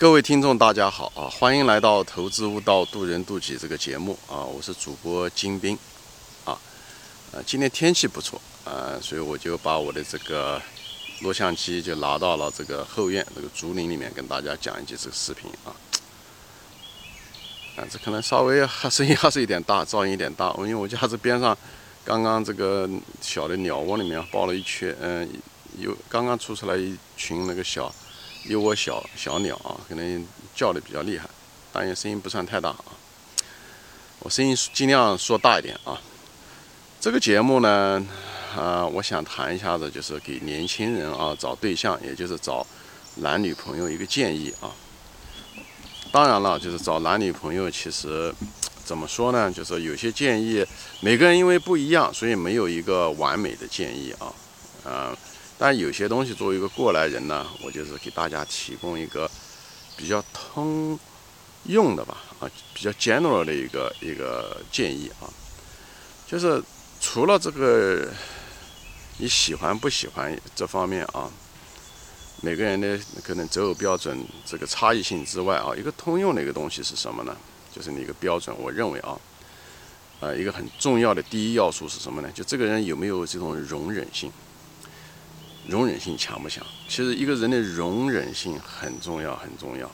各位听众，大家好啊！欢迎来到《投资悟道，渡人渡己》这个节目啊！我是主播金兵啊。呃，今天天气不错啊，所以我就把我的这个录像机就拿到了这个后院这个竹林里面，跟大家讲一集这个视频啊。啊，这可能稍微还声音还是有点大，噪音有点大。因为我家这边上刚刚这个小的鸟窝里面抱了一圈，嗯，有刚刚出出来一群那个小。一窝小小鸟啊，可能叫的比较厉害，但也声音不算太大啊。我声音尽量说大一点啊。这个节目呢，啊，我想谈一下子，就是给年轻人啊找对象，也就是找男女朋友一个建议啊。当然了，就是找男女朋友，其实怎么说呢？就是有些建议，每个人因为不一样，所以没有一个完美的建议啊，嗯。但有些东西作为一个过来人呢，我就是给大家提供一个比较通用的吧，啊，比较 general 的一个一个建议啊，就是除了这个你喜欢不喜欢这方面啊，每个人的可能择偶标准这个差异性之外啊，一个通用的一个东西是什么呢？就是你一个标准，我认为啊，呃，一个很重要的第一要素是什么呢？就这个人有没有这种容忍性。容忍性强不强？其实一个人的容忍性很重要，很重要。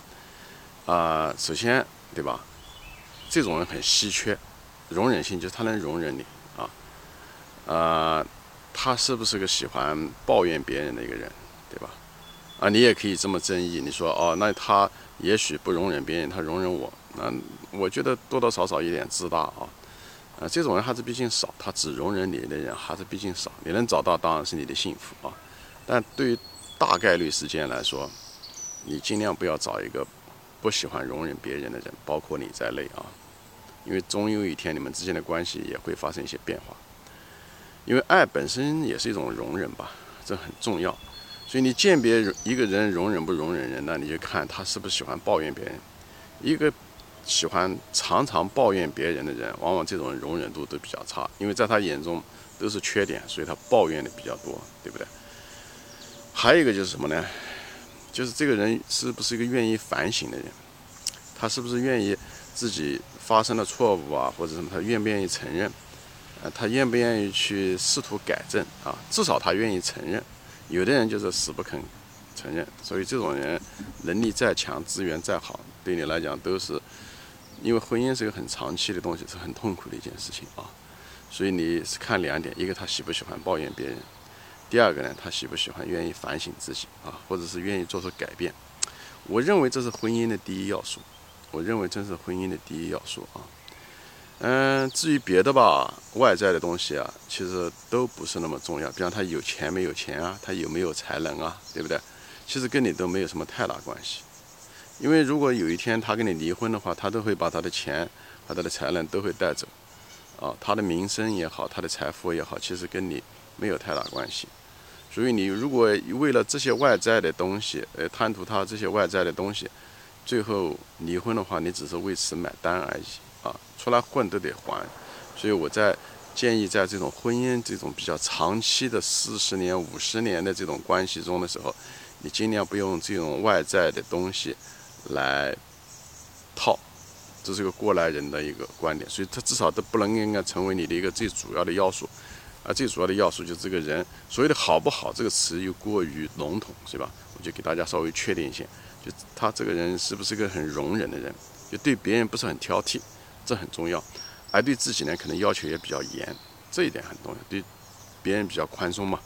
啊，首先，对吧？这种人很稀缺，容忍性就是他能容忍你啊。啊，他是不是个喜欢抱怨别人的一个人，对吧？啊，你也可以这么争议，你说哦，那他也许不容忍别人，他容忍我，那我觉得多多少少有点自大啊。啊，这种人还是毕竟少，他只容忍你的人还是毕竟少。你能找到，当然是你的幸福啊。但对于大概率事件来说，你尽量不要找一个不喜欢容忍别人的人，包括你在内啊，因为终有一天你们之间的关系也会发生一些变化。因为爱本身也是一种容忍吧，这很重要。所以你鉴别一个人容忍不容忍人，那你就看他是不是喜欢抱怨别人。一个喜欢常常抱怨别人的人，往往这种容忍度都比较差，因为在他眼中都是缺点，所以他抱怨的比较多，对不对？还有一个就是什么呢？就是这个人是不是一个愿意反省的人？他是不是愿意自己发生了错误啊，或者什么？他愿不愿意承认？呃，他愿不愿意去试图改正啊？至少他愿意承认。有的人就是死不肯承认，所以这种人能力再强，资源再好，对你来讲都是，因为婚姻是一个很长期的东西，是很痛苦的一件事情啊。所以你是看两点：一个他喜不喜欢抱怨别人。第二个呢，他喜不喜欢、愿意反省自己啊，或者是愿意做出改变？我认为这是婚姻的第一要素。我认为这是婚姻的第一要素啊。嗯，至于别的吧，外在的东西啊，其实都不是那么重要。比方他有钱没有钱啊，他有没有才能啊，对不对？其实跟你都没有什么太大关系。因为如果有一天他跟你离婚的话，他都会把他的钱和他的才能都会带走啊。他的名声也好，他的财富也好，其实跟你。没有太大关系，所以你如果为了这些外在的东西，呃，贪图他这些外在的东西，最后离婚的话，你只是为此买单而已啊！出来混都得还，所以我在建议，在这种婚姻这种比较长期的四十年、五十年的这种关系中的时候，你尽量不用这种外在的东西来套，这是个过来人的一个观点，所以他至少都不能应该成为你的一个最主要的要素。啊，最主要的要素就是这个人，所谓的好不好这个词又过于笼统，是吧？我就给大家稍微确定一下，就他这个人是不是个很容忍的人，就对别人不是很挑剔，这很重要，而对自己呢，可能要求也比较严，这一点很重要，对别人比较宽松嘛，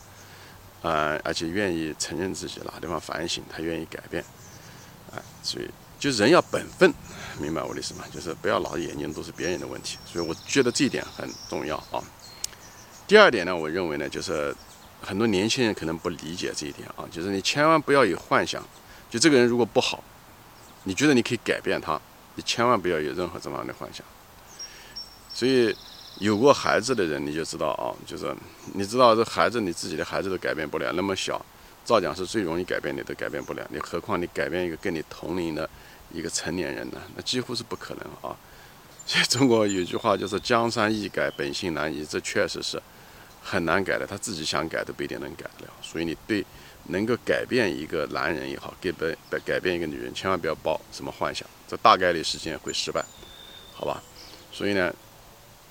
啊，而且愿意承认自己哪地方反省，他愿意改变，啊，所以就人要本分，明白我的意思吗？就是不要老眼睛都是别人的问题，所以我觉得这一点很重要啊。第二点呢，我认为呢，就是很多年轻人可能不理解这一点啊，就是你千万不要有幻想，就这个人如果不好，你觉得你可以改变他，你千万不要有任何这方面的幻想。所以有过孩子的人你就知道啊，就是你知道这孩子你自己的孩子都改变不了，那么小，照讲是最容易改变你都改变不了，你何况你改变一个跟你同龄的一个成年人呢？那几乎是不可能啊。所以中国有句话就是“江山易改，本性难移”，这确实是。很难改的，他自己想改都不一定能改得了。所以你对能够改变一个男人也好，改变改变一个女人，千万不要抱什么幻想，这大概率事件会失败，好吧？所以呢，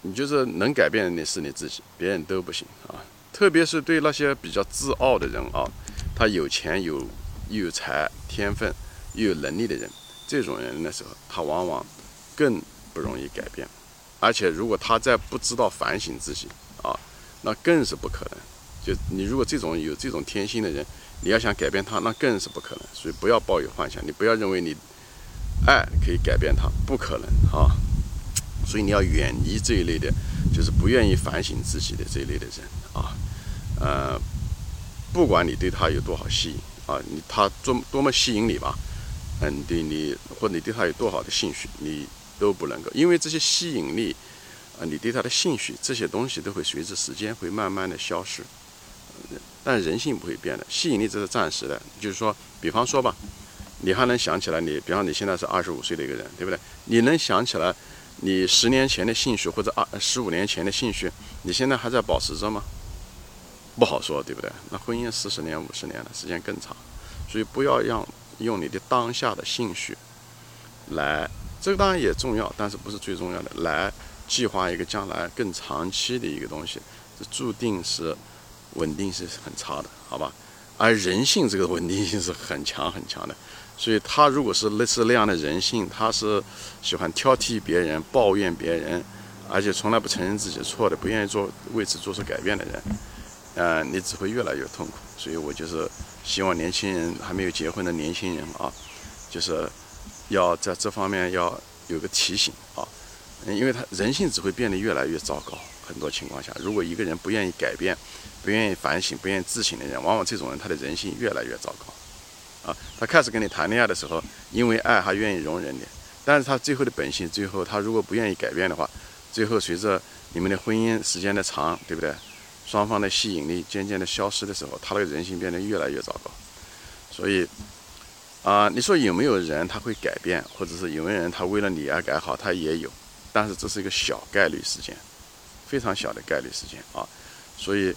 你就是能改变的是你自己，别人都不行啊。特别是对那些比较自傲的人啊，他有钱有又有才天分又有能力的人，这种人的时候，他往往更不容易改变，而且如果他在不知道反省自己啊，那更是不可能。就你如果这种有这种天性的人，你要想改变他，那更是不可能。所以不要抱有幻想，你不要认为你爱可以改变他，不可能啊。所以你要远离这一类的，就是不愿意反省自己的这一类的人啊。呃，不管你对他有多少吸引啊，你他多多么吸引你吧，嗯，对你或者你对他有多好的兴趣，你都不能够，因为这些吸引力啊，你对他的兴趣这些东西都会随着时间会慢慢的消失。但人性不会变的，吸引力这是暂时的。就是说，比方说吧，你还能想起来你，比方你现在是二十五岁的一个人，对不对？你能想起来你十年前的兴趣或者二十五年前的兴趣，你现在还在保持着吗？不好说，对不对？那婚姻四十年、五十年的时间更长，所以不要让用你的当下的兴趣来，这个当然也重要，但是不是最重要的，来计划一个将来更长期的一个东西，这注定是。稳定性是很差的，好吧？而人性这个稳定性是很强很强的，所以他如果是类似那样的人性，他是喜欢挑剔别人、抱怨别人，而且从来不承认自己错的，不愿意做为此做出改变的人，呃，你只会越来越痛苦。所以我就是希望年轻人还没有结婚的年轻人啊，就是要在这方面要有个提醒啊，因为他人性只会变得越来越糟糕。很多情况下，如果一个人不愿意改变，不愿意反省、不愿意自省的人，往往这种人他的人性越来越糟糕。啊，他开始跟你谈恋爱的时候，因为爱还愿意容忍你，但是他最后的本性，最后他如果不愿意改变的话，最后随着你们的婚姻时间的长，对不对？双方的吸引力渐渐的消失的时候，他的人性变得越来越糟糕。所以，啊，你说有没有人他会改变，或者是有没有人他为了你而改好？他也有，但是这是一个小概率事件。非常小的概率事件啊，所以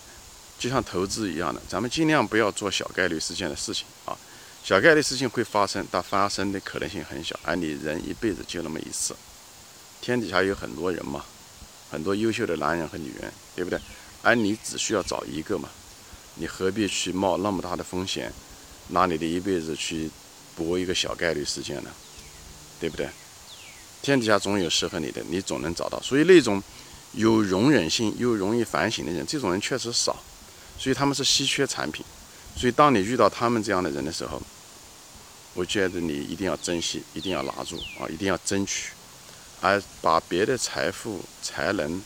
就像投资一样的，咱们尽量不要做小概率事件的事情啊。小概率事情会发生，但发生的可能性很小。而你人一辈子就那么一次，天底下有很多人嘛，很多优秀的男人和女人，对不对？而你只需要找一个嘛，你何必去冒那么大的风险，拿你的一辈子去搏一个小概率事件呢？对不对？天底下总有适合你的，你总能找到。所以那种。有容忍性又容易反省的人，这种人确实少，所以他们是稀缺产品。所以当你遇到他们这样的人的时候，我觉得你一定要珍惜，一定要拿住啊，一定要争取，而把别的财富、才能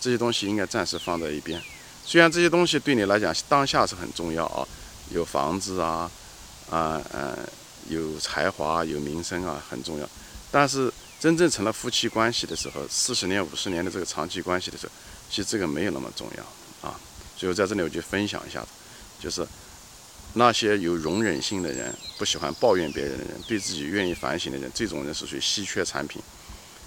这些东西应该暂时放在一边。虽然这些东西对你来讲当下是很重要啊，有房子啊，啊嗯，有才华、有名声啊，很重要，但是。真正成了夫妻关系的时候，四十年、五十年的这个长期关系的时候，其实这个没有那么重要啊。所以我在这里我就分享一下，就是那些有容忍性的人，不喜欢抱怨别人的人，对自己愿意反省的人，这种人是属于稀缺产品。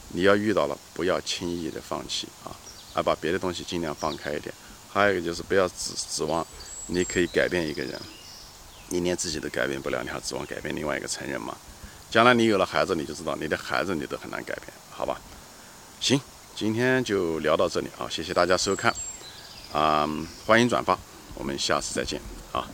你要遇到了，不要轻易的放弃啊，而把别的东西尽量放开一点。还有一个就是不要指指望你可以改变一个人，你连自己都改变不了，你还指望改变另外一个成人吗？将来你有了孩子，你就知道你的孩子你都很难改变，好吧？行，今天就聊到这里啊，谢谢大家收看，啊，欢迎转发，我们下次再见啊。